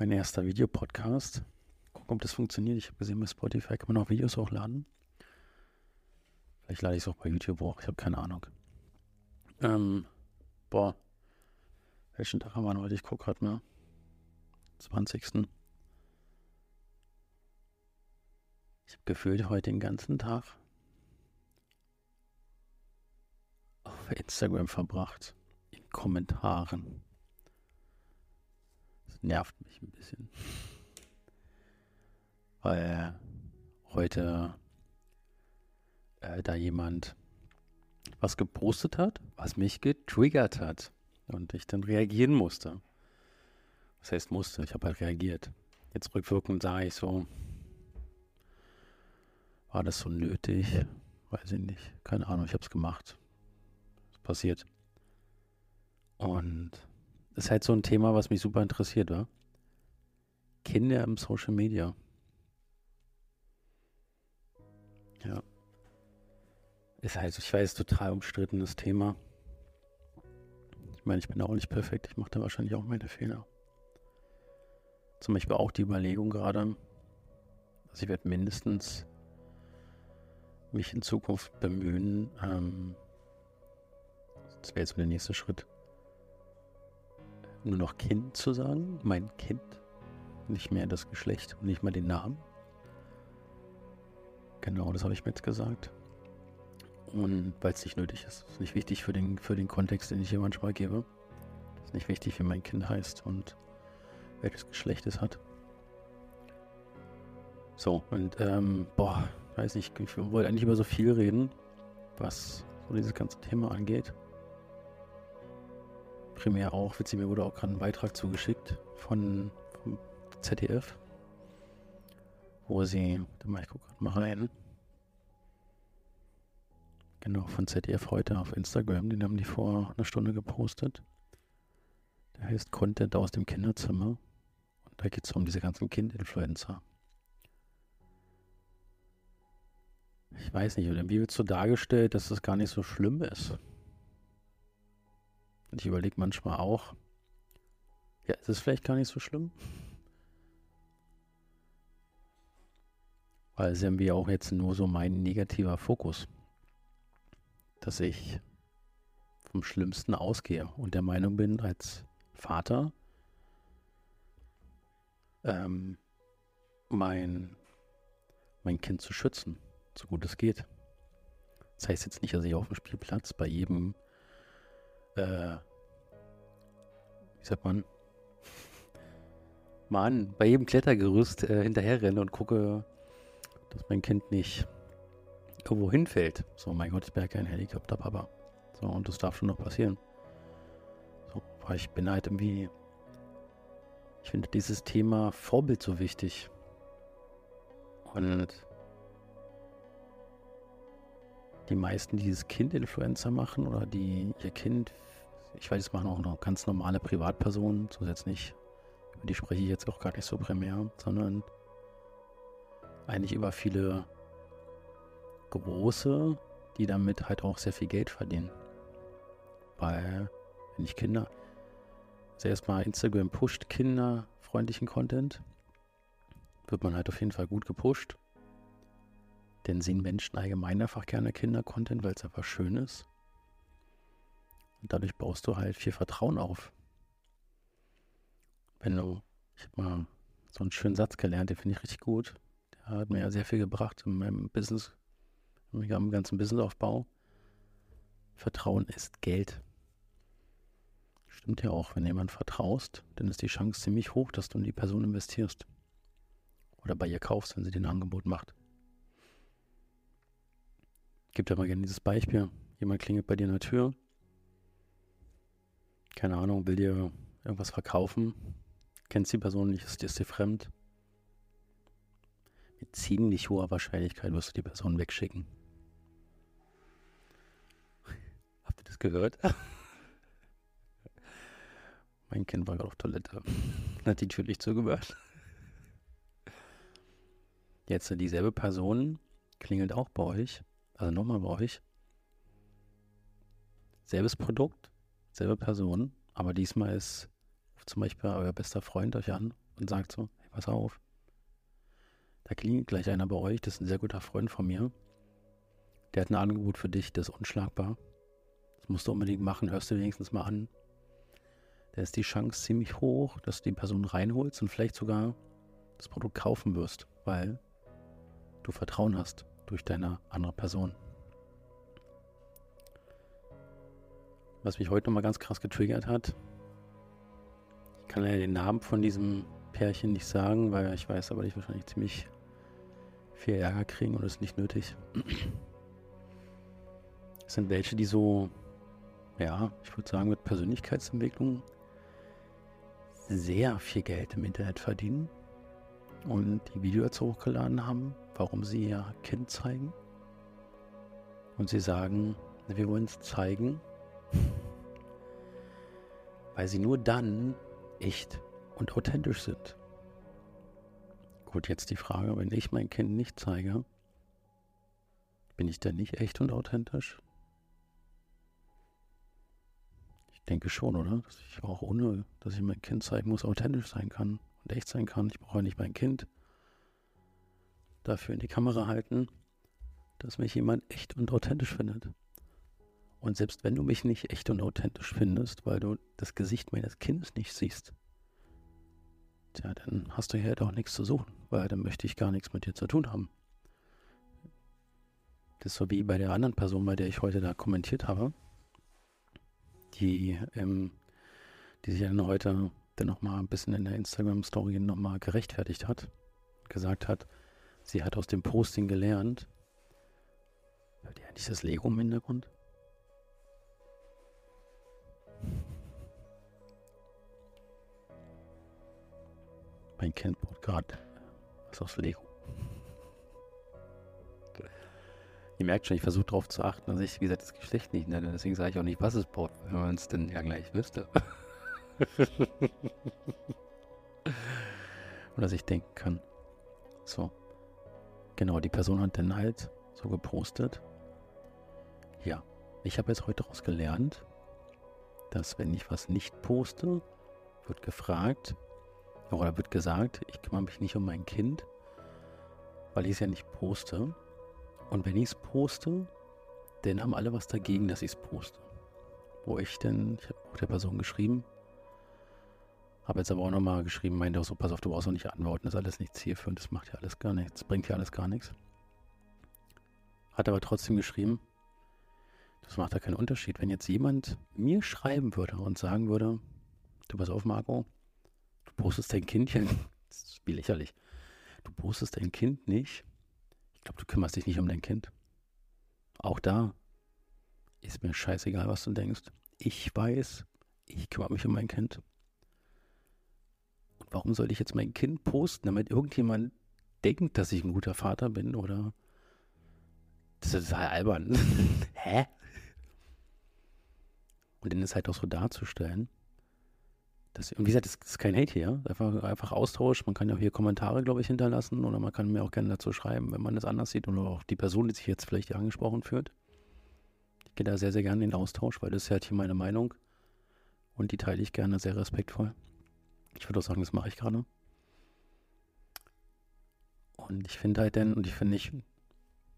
Mein erster Videopodcast. Gucken, ob das funktioniert. Ich habe gesehen, bei Spotify kann man auch Videos hochladen. Vielleicht lade ich es auch bei YouTube hoch. Ich habe keine Ahnung. Ähm, boah. Welchen Tag haben wir heute? Ich gucke gerade mal. 20. Ich habe gefühlt heute den ganzen Tag auf Instagram verbracht. In Kommentaren. Nervt mich ein bisschen. Weil heute äh, da jemand was gepostet hat, was mich getriggert hat und ich dann reagieren musste. Was heißt musste? Ich habe halt reagiert. Jetzt rückwirkend sah ich so, war das so nötig? Weiß ich nicht. Keine Ahnung, ich habe es gemacht. Es passiert. Und ist halt so ein Thema, was mich super interessiert, wa? Kinder im Social Media. Ja. Ist halt, ich weiß, total umstrittenes Thema. Ich meine, ich bin auch nicht perfekt. Ich mache da wahrscheinlich auch meine Fehler. Zum Beispiel auch die Überlegung gerade, dass ich werde mindestens mich in Zukunft bemühen, ähm, das wäre jetzt so der nächste Schritt, nur noch Kind zu sagen, mein Kind, nicht mehr das Geschlecht und nicht mal den Namen. Genau, das habe ich mir jetzt gesagt. Und weil es nicht nötig ist. Ist nicht wichtig für den, für den Kontext, den ich hier manchmal gebe. Ist nicht wichtig, wie mein Kind heißt und welches Geschlecht es hat. So, und ähm, boah, weiß nicht, ich wollte eigentlich über so viel reden, was so dieses ganze Thema angeht. Primär auch, witzig, mir wurde auch gerade ein Beitrag zugeschickt von vom ZDF, wo sie, ich gucke gerade mal rein, Genau, von ZDF heute auf Instagram. Den haben die vor einer Stunde gepostet. Der heißt Content aus dem Kinderzimmer. Und da geht es um diese ganzen Kind-Influencer. Ich weiß nicht, irgendwie wird so dargestellt, dass das gar nicht so schlimm ist. Und ich überlege manchmal auch, ja, ist es vielleicht gar nicht so schlimm? Weil es irgendwie auch jetzt nur so mein negativer Fokus dass ich vom Schlimmsten ausgehe und der Meinung bin, als Vater ähm, mein, mein Kind zu schützen, so gut es geht. Das heißt jetzt nicht, dass ich auf dem Spielplatz bei jedem, äh, wie sagt man, Mann, bei jedem Klettergerüst äh, hinterher renne und gucke, dass mein Kind nicht irgendwo hinfällt. So, mein Gott, ich bin ja kein Helikopterpapa. So, und das darf schon noch passieren. So, weil ich bin halt irgendwie. Ich finde dieses Thema Vorbild so wichtig. Und die meisten, die dieses Kind-Influencer machen oder die ihr Kind, ich weiß, es machen auch noch ganz normale Privatpersonen, nicht, über die spreche ich jetzt auch gar nicht so primär, sondern eigentlich über viele große, die damit halt auch sehr viel Geld verdienen. Weil, wenn ich Kinder, also erstmal Instagram pusht kinderfreundlichen Content, wird man halt auf jeden Fall gut gepusht. Denn sehen Menschen allgemein einfach gerne Kinder-Content, weil es einfach schön ist. Und dadurch baust du halt viel Vertrauen auf. Wenn du, ich habe mal so einen schönen Satz gelernt, den finde ich richtig gut. Der hat mir ja sehr viel gebracht in meinem Business am ganzen Businessaufbau. Vertrauen ist Geld. Stimmt ja auch, wenn jemand vertraust, dann ist die Chance ziemlich hoch, dass du in die Person investierst. Oder bei ihr kaufst, wenn sie dir ein Angebot macht. Gibt ja mal gerne dieses Beispiel. Jemand klingelt bei dir an der Tür. Keine Ahnung, will dir irgendwas verkaufen. Kennst die Person nicht, ist, dir fremd. Mit ziemlich hoher Wahrscheinlichkeit wirst du die Person wegschicken. das gehört? mein Kind war gerade auf Toilette. Hat die Tür nicht zugemacht. Jetzt dieselbe Person klingelt auch bei euch. Also nochmal bei euch. Selbes Produkt, selbe Person, aber diesmal ist zum Beispiel euer bester Freund euch an, und sagt so, hey, pass auf, da klingelt gleich einer bei euch, das ist ein sehr guter Freund von mir. Der hat ein Angebot für dich, das ist unschlagbar. Das musst du unbedingt machen, hörst du wenigstens mal an. Da ist die Chance ziemlich hoch, dass du die Person reinholst und vielleicht sogar das Produkt kaufen wirst, weil du Vertrauen hast durch deine andere Person. Was mich heute nochmal ganz krass getriggert hat, ich kann ja den Namen von diesem Pärchen nicht sagen, weil ich weiß aber, ich wahrscheinlich ziemlich viel Ärger kriegen und das ist nicht nötig. Es sind welche, die so, ja, ich würde sagen, mit Persönlichkeitsentwicklung sehr viel Geld im Internet verdienen und die Videos hochgeladen haben, warum sie ihr Kind zeigen. Und sie sagen, wir wollen es zeigen, weil sie nur dann echt und authentisch sind. Gut, jetzt die Frage, wenn ich mein Kind nicht zeige, bin ich dann nicht echt und authentisch? Ich denke schon, oder? Dass ich auch ohne, dass ich mein Kind zeigen muss, authentisch sein kann und echt sein kann. Ich brauche nicht mein Kind dafür in die Kamera halten, dass mich jemand echt und authentisch findet. Und selbst wenn du mich nicht echt und authentisch findest, weil du das Gesicht meines Kindes nicht siehst, tja, dann hast du hier doch nichts zu suchen, weil dann möchte ich gar nichts mit dir zu tun haben. Das ist so wie bei der anderen Person, bei der ich heute da kommentiert habe, die, ähm, die sich dann heute dann nochmal ein bisschen in der Instagram-Story nochmal gerechtfertigt hat, gesagt hat, sie hat aus dem Posting gelernt, hört ihr eigentlich das Lego im Hintergrund? Mein Kind baut gerade was aus Lego. Ihr merkt schon, ich versuche darauf zu achten, dass ich, wie gesagt, das Geschlecht nicht nenne. Deswegen sage ich auch nicht, was es baut, wenn man es denn ja gleich wüsste. Und dass ich denken kann. So. Genau, die Person hat dann halt so gepostet. Ja, ich habe jetzt heute daraus gelernt, dass wenn ich was nicht poste, wird gefragt oder wird gesagt, ich kümmere mich nicht um mein Kind, weil ich es ja nicht poste. Und wenn ich es poste, dann haben alle was dagegen, dass ich es poste. Wo ich denn, ich habe auch der Person geschrieben, habe jetzt aber auch nochmal geschrieben, meinte auch so, pass auf, du brauchst auch nicht antworten, das ist alles nicht zielführend, das macht ja alles gar nichts, bringt ja alles gar nichts. Hat aber trotzdem geschrieben, das macht ja keinen Unterschied. Wenn jetzt jemand mir schreiben würde und sagen würde, du pass auf, Marco, du postest dein Kindchen, das ist wie lächerlich, du postest dein Kind nicht, ich glaube, du kümmerst dich nicht um dein Kind. Auch da ist mir scheißegal, was du denkst. Ich weiß, ich kümmere mich um mein Kind. Und warum soll ich jetzt mein Kind posten, damit irgendjemand denkt, dass ich ein guter Vater bin oder das ist total albern. Hä? Und dann ist halt auch so darzustellen. Dass, und wie gesagt, das ist kein Hate hier. Einfach, einfach Austausch. Man kann ja hier Kommentare, glaube ich, hinterlassen. Oder man kann mir auch gerne dazu schreiben, wenn man das anders sieht. Oder auch die Person, die sich jetzt vielleicht hier angesprochen fühlt. Ich gehe da sehr, sehr gerne in den Austausch, weil das ist halt hier meine Meinung. Und die teile ich gerne sehr respektvoll. Ich würde auch sagen, das mache ich gerade. Und ich finde halt dann, und ich finde nicht,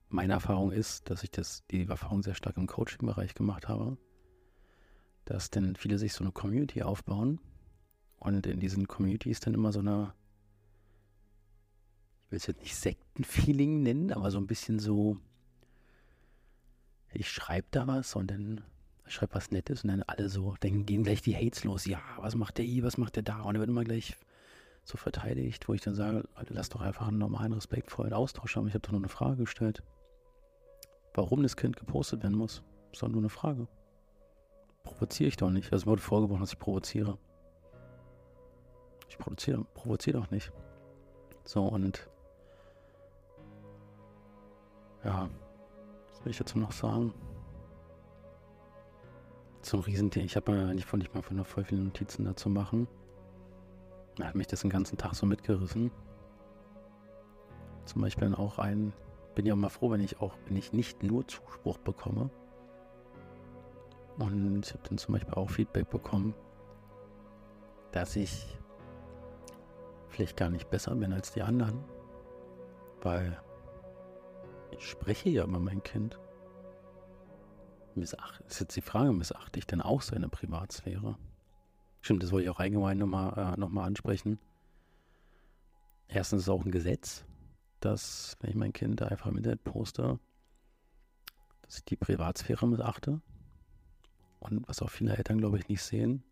meine Erfahrung ist, dass ich das, die Erfahrung sehr stark im Coaching-Bereich gemacht habe dass denn viele sich so eine Community aufbauen und in diesen Communities dann immer so eine, ich will es jetzt nicht Sektenfeeling nennen, aber so ein bisschen so, ich schreibe da was und dann schreibe was Nettes und dann alle so, dann gehen gleich die Hates los. Ja, was macht der hier, was macht der da? Und dann wird immer gleich so verteidigt, wo ich dann sage, Leute, lass doch einfach einen normalen, respektvollen Austausch haben. Ich habe doch nur eine Frage gestellt. Warum das Kind gepostet werden muss, ist doch nur eine Frage provoziere ich doch nicht. Also mir wurde vorgeworfen, dass ich provoziere. Ich provoziere, provoziere doch nicht. So, und ja, was will ich dazu noch sagen? Zum Riesenthema. Ich habe mir eigentlich von nicht mal von voll viele Notizen dazu machen. Da hat mich das den ganzen Tag so mitgerissen. Zum Beispiel auch ein, bin ja auch mal froh, wenn ich auch, wenn ich nicht nur Zuspruch bekomme, und ich habe dann zum Beispiel auch Feedback bekommen, dass ich vielleicht gar nicht besser bin als die anderen, weil ich spreche ja über mein Kind. Missacht, ist jetzt die Frage, missachte ich denn auch seine Privatsphäre? Stimmt, das wollte ich auch allgemein nochmal äh, noch ansprechen. Erstens ist es auch ein Gesetz, dass, wenn ich mein Kind einfach im Internet poste, dass ich die Privatsphäre missachte. Und was auch viele Eltern, glaube ich, nicht sehen,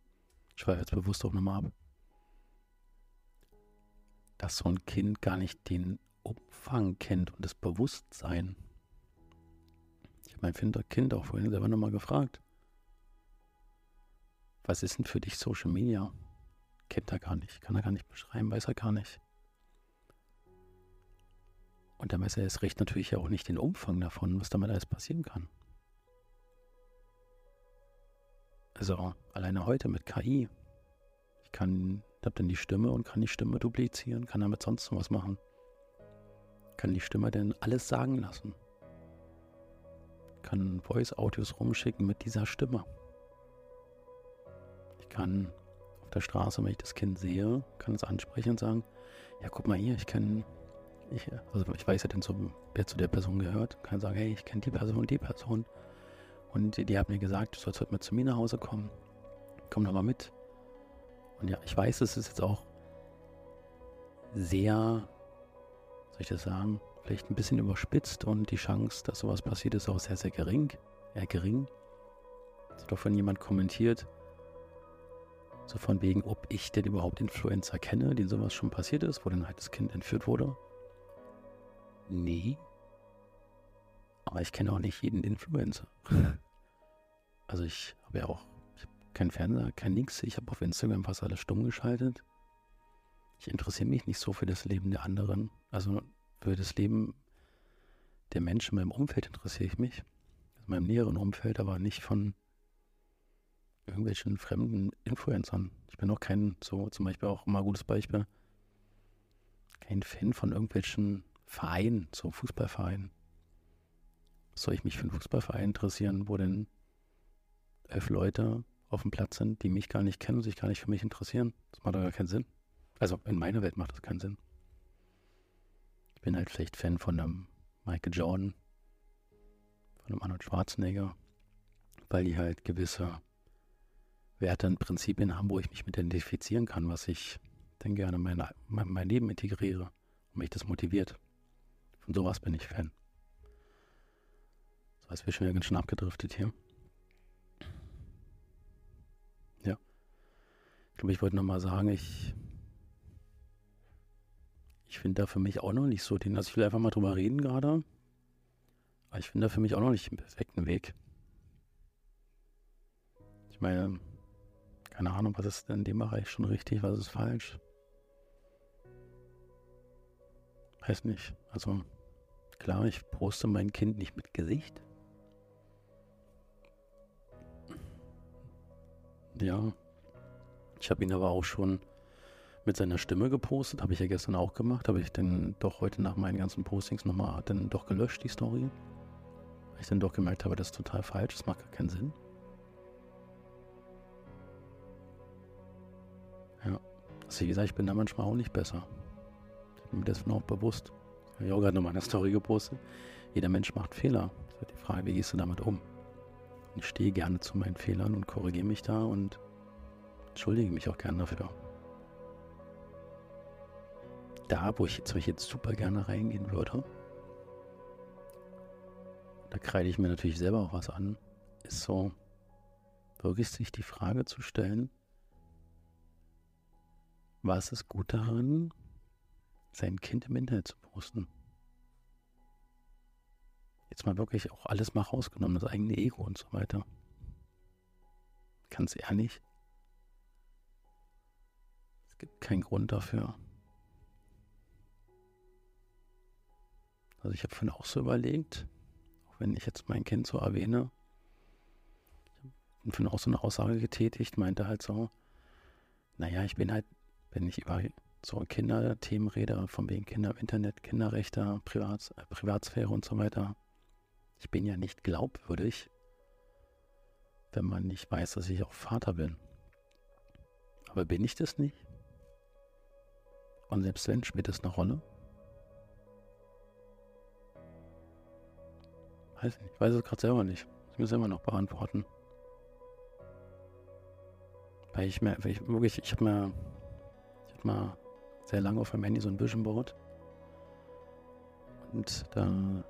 ich schweife jetzt bewusst auch nochmal ab, dass so ein Kind gar nicht den Umfang kennt und das Bewusstsein. Ich habe mein Kind auch vorhin selber nochmal gefragt. Was ist denn für dich Social Media? Kennt er gar nicht, kann er gar nicht beschreiben, weiß er gar nicht. Und dann weiß er erst recht natürlich auch nicht den Umfang davon, was damit alles passieren kann. Also alleine heute mit KI. Ich kann, habe dann die Stimme und kann die Stimme duplizieren, kann damit sonst was machen. Kann die Stimme denn alles sagen lassen. Kann Voice-Audios rumschicken mit dieser Stimme. Ich kann auf der Straße, wenn ich das Kind sehe, kann es ansprechen und sagen, ja guck mal hier, ich kenne ich, also ich weiß ja dann so, wer zu der Person gehört, kann sagen, hey, ich kenne die Person und die Person. Und die, die hat mir gesagt, du sollst heute mal zu mir nach Hause kommen. Komm doch mal mit. Und ja, ich weiß, es ist jetzt auch sehr, soll ich das sagen, vielleicht ein bisschen überspitzt und die Chance, dass sowas passiert, ist auch sehr, sehr gering. Eher gering. Es hat doch von jemand kommentiert, so von wegen, ob ich denn überhaupt Influencer kenne, denen sowas schon passiert ist, wo dann halt das Kind entführt wurde. Nee. Aber ich kenne auch nicht jeden Influencer. also ich habe ja auch keinen Fernseher, kein Nix. Ich habe auf Instagram fast alles stumm geschaltet. Ich interessiere mich nicht so für das Leben der anderen. Also für das Leben der Menschen in meinem Umfeld interessiere ich mich. Also in meinem näheren Umfeld, aber nicht von irgendwelchen fremden Influencern. Ich bin auch kein, so zum Beispiel auch mal gutes Beispiel, kein Fan von irgendwelchen Verein, so Fußballverein. Soll ich mich für einen Fußballverein interessieren, wo denn elf Leute auf dem Platz sind, die mich gar nicht kennen und sich gar nicht für mich interessieren? Das macht doch gar keinen Sinn. Also in meiner Welt macht das keinen Sinn. Ich bin halt vielleicht Fan von einem Michael Jordan, von einem Arnold Schwarzenegger, weil die halt gewisse Werte und Prinzipien haben, wo ich mich mit identifizieren kann, was ich dann gerne in mein, mein Leben integriere und mich das motiviert. Von sowas bin ich Fan. So, jetzt bin ich schon wieder ganz schön abgedriftet hier. Glaube, ich wollte nochmal sagen, ich, ich finde da für mich auch noch nicht so den, also ich will einfach mal drüber reden gerade, aber ich finde da für mich auch noch nicht den perfekten Weg. Ich meine, keine Ahnung, was ist denn in dem Bereich schon richtig, was ist falsch? Weiß nicht. Also klar, ich poste mein Kind nicht mit Gesicht. Ja. Ich habe ihn aber auch schon mit seiner Stimme gepostet. Habe ich ja gestern auch gemacht. Habe ich dann doch heute nach meinen ganzen Postings nochmal dann doch gelöscht, die Story. Weil ich dann doch gemerkt habe, das ist total falsch. Das macht gar keinen Sinn. Ja. Also wie gesagt, ich bin da manchmal auch nicht besser mir dessen auch bewusst. Ich habe auch gerade noch mal eine Story gepostet. Jeder Mensch macht Fehler. Das ist die Frage, wie gehst du damit um? Ich stehe gerne zu meinen Fehlern und korrigiere mich da und entschuldige mich auch gerne dafür. Da, wo ich jetzt, wo ich jetzt super gerne reingehen würde, da kreide ich mir natürlich selber auch was an, ist so, wirklich sich die Frage zu stellen, was ist gut daran, sein Kind im Internet zu posten. Jetzt mal wirklich auch alles mal rausgenommen, das eigene Ego und so weiter. Ganz ehrlich, gibt keinen Grund dafür. Also ich habe vorhin auch so überlegt, auch wenn ich jetzt mein Kind so erwähne, ich habe vorhin auch so eine Aussage getätigt, meinte halt so, naja, ich bin halt, wenn ich über so Kinderthemen rede, von wegen Kinder im Internet, Kinderrechte, Privat, äh, Privatsphäre und so weiter. Ich bin ja nicht glaubwürdig, wenn man nicht weiß, dass ich auch Vater bin. Aber bin ich das nicht? Und selbst wenn, spielt das eine Rolle? Weiß nicht, ich weiß es gerade selber nicht. Ich muss immer noch beantworten. Weil ich mir, weil ich wirklich, ich habe mir, ich habe mal sehr lange auf meinem Handy so ein Vision Board. Und da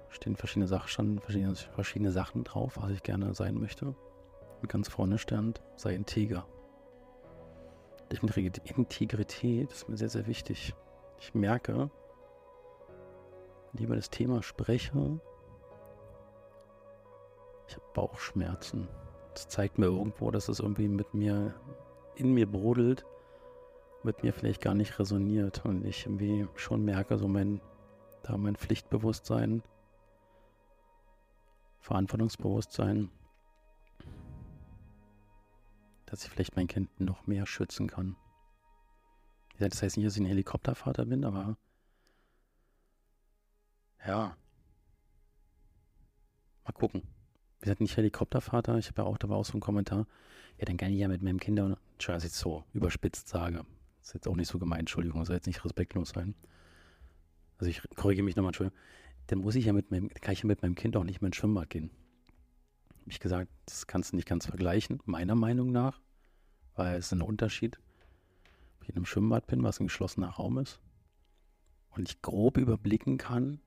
stehen verschiedene Sachen, schon verschiedene, verschiedene Sachen drauf, was ich gerne sein möchte. Und ganz vorne stand, sei Integrität ist mir sehr, sehr wichtig. Ich merke, wenn ich über das Thema spreche, ich habe Bauchschmerzen. Das zeigt mir irgendwo, dass es irgendwie mit mir, in mir brodelt, mit mir vielleicht gar nicht resoniert und ich irgendwie schon merke, so mein, da mein Pflichtbewusstsein, Verantwortungsbewusstsein, dass ich vielleicht mein Kind noch mehr schützen kann. Das heißt nicht, dass ich ein Helikoptervater bin, aber ja, mal gucken wir sind nicht Helikoptervater. Ich habe ja auch, da war auch so ein Kommentar. Ja, dann kann ich ja mit meinem Kinder, Entschuldigung, dass ich so überspitzt sage. Das ist jetzt auch nicht so gemeint, Entschuldigung, soll jetzt nicht respektlos sein. Also ich korrigiere mich nochmal, Entschuldigung. Dann muss ich ja mit meinem, kann ich ja mit meinem Kind auch nicht mehr ins Schwimmbad gehen. Habe ich gesagt, das kannst du nicht ganz vergleichen, meiner Meinung nach, weil es ist ein Unterschied, ob ich in einem Schwimmbad bin, was ein geschlossener Raum ist, und ich grob überblicken kann,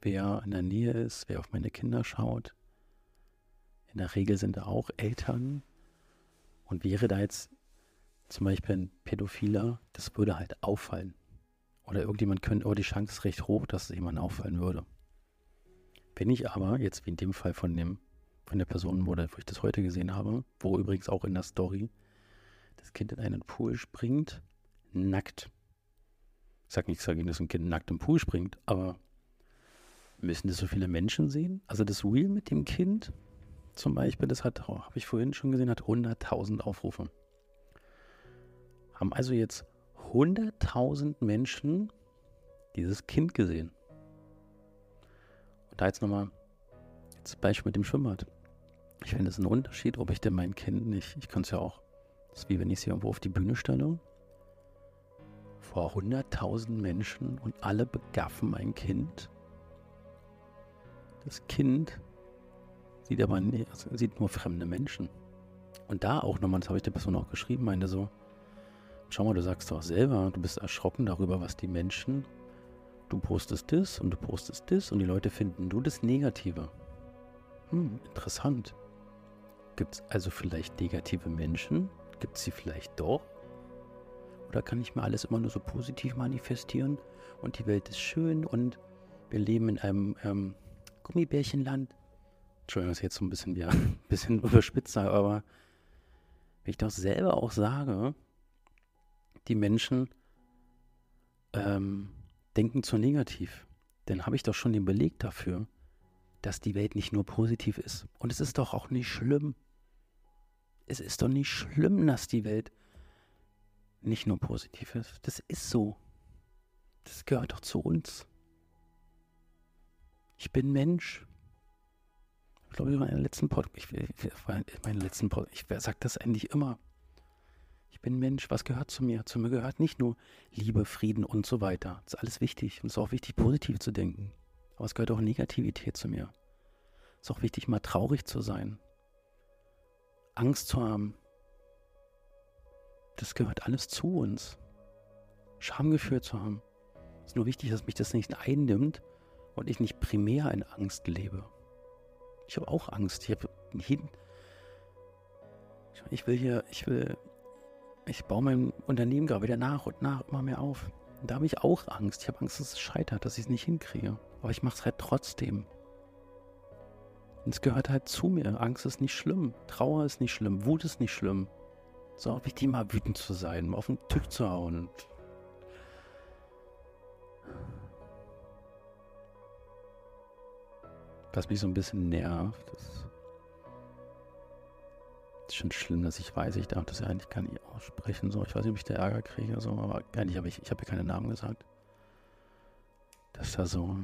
wer in der Nähe ist, wer auf meine Kinder schaut, in der Regel sind da auch Eltern. Und wäre da jetzt zum Beispiel ein Pädophiler, das würde halt auffallen. Oder irgendjemand könnte, aber die Chance ist recht hoch, dass es jemand auffallen würde. Wenn ich aber, jetzt wie in dem Fall von dem, von der Person, wo, ich das heute gesehen habe, wo übrigens auch in der Story das Kind in einen Pool springt, nackt. Ich sage nichts dagegen, dass ein Kind nackt im Pool springt, aber müssen das so viele Menschen sehen? Also das Wheel mit dem Kind zum Beispiel, das hat, oh, habe ich vorhin schon gesehen, hat 100.000 Aufrufe. Haben also jetzt 100.000 Menschen dieses Kind gesehen. Und da jetzt nochmal das Beispiel mit dem Schwimmbad. Ich finde es ein Unterschied, ob ich denn mein Kind nicht, ich kann es ja auch, das ist wie wenn ich es irgendwo auf die Bühne stelle, vor 100.000 Menschen und alle begaffen mein Kind. Das Kind sieht aber nee, also sieht nur fremde Menschen. Und da auch nochmal, das habe ich der Person auch geschrieben, meinte so, schau mal, du sagst doch selber, du bist erschrocken darüber, was die Menschen, du postest das und du postest das und die Leute finden du das Negative. Hm, interessant. Gibt es also vielleicht negative Menschen? Gibt es sie vielleicht doch? Oder kann ich mir alles immer nur so positiv manifestieren und die Welt ist schön und wir leben in einem ähm, Gummibärchenland? Entschuldigung, dass ich jetzt so ein bisschen, ja, bisschen überspitzt sage, aber wenn ich doch selber auch sage, die Menschen ähm, denken zu negativ, dann habe ich doch schon den Beleg dafür, dass die Welt nicht nur positiv ist. Und es ist doch auch nicht schlimm. Es ist doch nicht schlimm, dass die Welt nicht nur positiv ist. Das ist so. Das gehört doch zu uns. Ich bin Mensch ich glaube, in meinem letzten Podcast, ich, meine letzten Pod, ich sage das eigentlich immer. Ich bin Mensch, was gehört zu mir? Zu mir gehört nicht nur Liebe, Frieden und so weiter. Das ist alles wichtig und es ist auch wichtig, positiv zu denken. Aber es gehört auch Negativität zu mir. Es ist auch wichtig, mal traurig zu sein. Angst zu haben. Das gehört alles zu uns. Schamgefühl zu haben. Es ist nur wichtig, dass mich das nicht einnimmt und ich nicht primär in Angst lebe. Ich habe auch Angst. Ich habe. Ich will hier, ich will. Ich baue mein Unternehmen gerade wieder nach und nach immer mehr auf. Und da habe ich auch Angst. Ich habe Angst, dass es scheitert, dass ich es nicht hinkriege. Aber ich mache es halt trotzdem. Es gehört halt zu mir. Angst ist nicht schlimm. Trauer ist nicht schlimm. Wut ist nicht schlimm. Es ist auch wichtig, mal wütend zu sein, mal auf den Tisch zu hauen. Was mich so ein bisschen nervt, das ist schon schlimm, dass ich weiß, ich darf das ja eigentlich gar nicht aussprechen. So, ich weiß nicht, ob ich da Ärger kriege, so, aber eigentlich habe ich, ich habe ja keine Namen gesagt. Dass da so,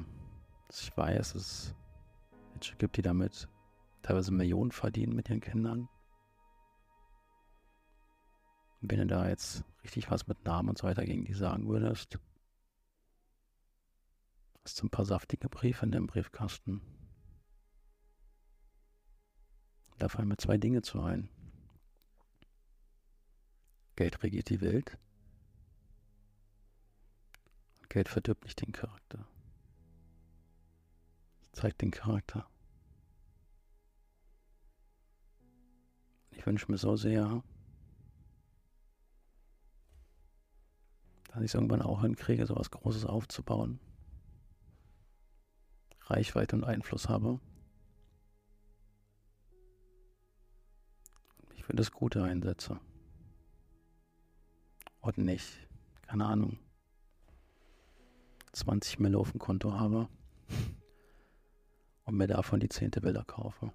dass ich weiß, es Menschen gibt, die damit teilweise Millionen verdienen mit ihren Kindern. Wenn du da jetzt richtig was mit Namen und so weiter gegen die sagen würdest, Hast du ein paar saftige Briefe in deinem Briefkasten? Da fallen mir zwei Dinge zu ein. Geld regiert die Welt. Geld verdirbt nicht den Charakter. Zeigt den Charakter. Ich wünsche mir so sehr, dass ich es irgendwann auch hinkriege, so was Großes aufzubauen. Reichweite und Einfluss habe. Ich für das Gute einsetze. Und nicht, keine Ahnung, 20 Mille auf dem Konto habe und mir davon die zehnte Bilder kaufe.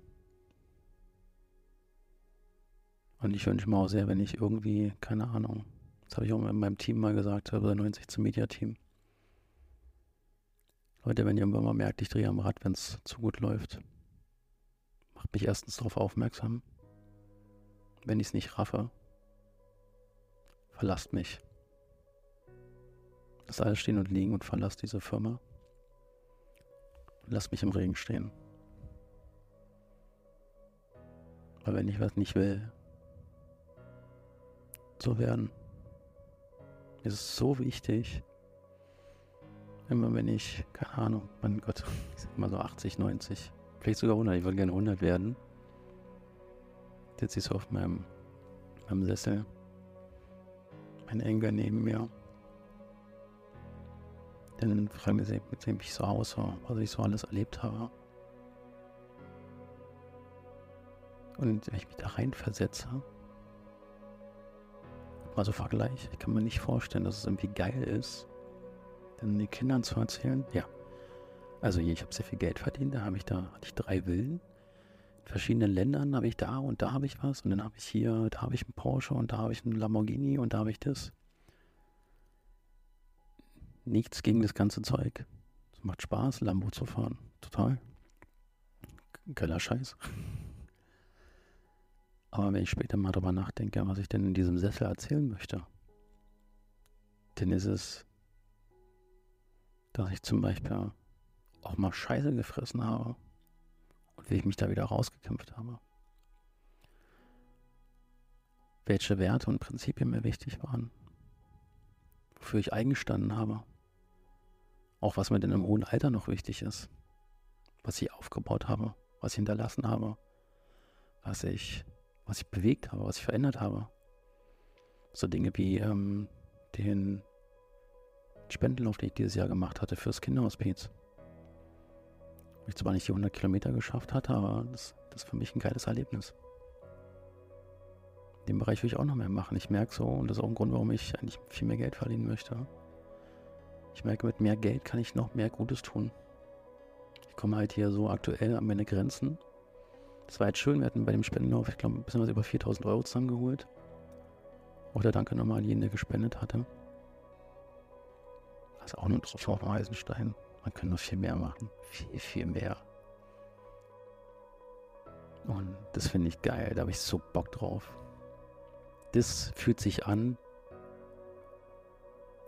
Und ich wünsche mir auch sehr, wenn ich irgendwie, keine Ahnung, das habe ich auch in meinem Team mal gesagt, bei 90 zum Media-Team. Leute, wenn ihr irgendwann mal merkt, ich drehe am Rad, wenn es zu gut läuft, macht mich erstens darauf aufmerksam. Wenn ich es nicht raffe, verlasst mich. Lasst alles stehen und liegen und verlasst diese Firma. Und lasst mich im Regen stehen. Weil wenn ich was nicht will, so werden. Es ist so wichtig. Immer wenn ich, keine Ahnung, mein Gott, ich sag mal so 80, 90, vielleicht sogar 100, ich würde gerne 100 werden. Sitze ich so auf meinem, meinem Sessel, mein Enkel neben mir. Dann frage ich mich, mit dem ich so aussah, was ich so alles erlebt habe. Und wenn ich mich da rein versetze, mal so Vergleich. Ich kann mir nicht vorstellen, dass es irgendwie geil ist, dann den Kindern zu erzählen. Ja. Also hier, ich habe sehr viel Geld verdient, da habe ich da hatte ich drei Villen. In verschiedenen Ländern habe ich da und da habe ich was. Und dann habe ich hier, da habe ich einen Porsche und da habe ich einen Lamborghini und da habe ich das. Nichts gegen das ganze Zeug. Es macht Spaß, Lambo zu fahren. Total. Geiler Scheiß. Aber wenn ich später mal darüber nachdenke, was ich denn in diesem Sessel erzählen möchte, dann ist es, dass ich zum Beispiel auch mal Scheiße gefressen habe und wie ich mich da wieder rausgekämpft habe. Welche Werte und Prinzipien mir wichtig waren, wofür ich eingestanden habe, auch was mir denn im hohen Alter noch wichtig ist, was ich aufgebaut habe, was ich hinterlassen habe, was ich was ich bewegt habe, was ich verändert habe. So Dinge wie ähm, den Spendenlauf, den ich dieses Jahr gemacht hatte fürs Kinderhospiz. Wo ich zwar nicht die 100 Kilometer geschafft hatte, aber das, das ist für mich ein geiles Erlebnis. Den Bereich will ich auch noch mehr machen. Ich merke so, und das ist auch ein Grund, warum ich eigentlich viel mehr Geld verdienen möchte. Ich merke, mit mehr Geld kann ich noch mehr Gutes tun. Ich komme halt hier so aktuell an meine Grenzen das war jetzt schön, wir hatten bei dem Spendenlauf, ich glaube, ein bisschen was über 4000 Euro zusammengeholt. Auch der Danke nochmal an jeden, der gespendet hatte. Das ist auch nur ein Tropfen auf Eisenstein. Man könnte noch viel mehr machen. Viel, viel mehr. Und das finde ich geil. Da habe ich so Bock drauf. Das fühlt sich an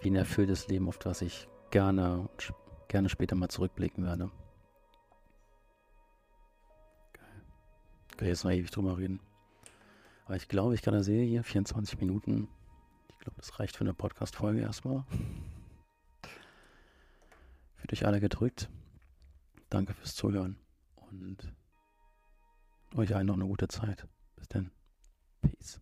wie ein erfülltes Leben, auf das ich gerne, gerne später mal zurückblicken werde. kann jetzt noch ewig drüber reden. Aber ich glaube, ich kann da sehen hier 24 Minuten. Ich glaube, das reicht für eine Podcast-Folge erstmal. Fühlt euch alle gedrückt. Danke fürs Zuhören und euch allen noch eine gute Zeit. Bis dann. Peace.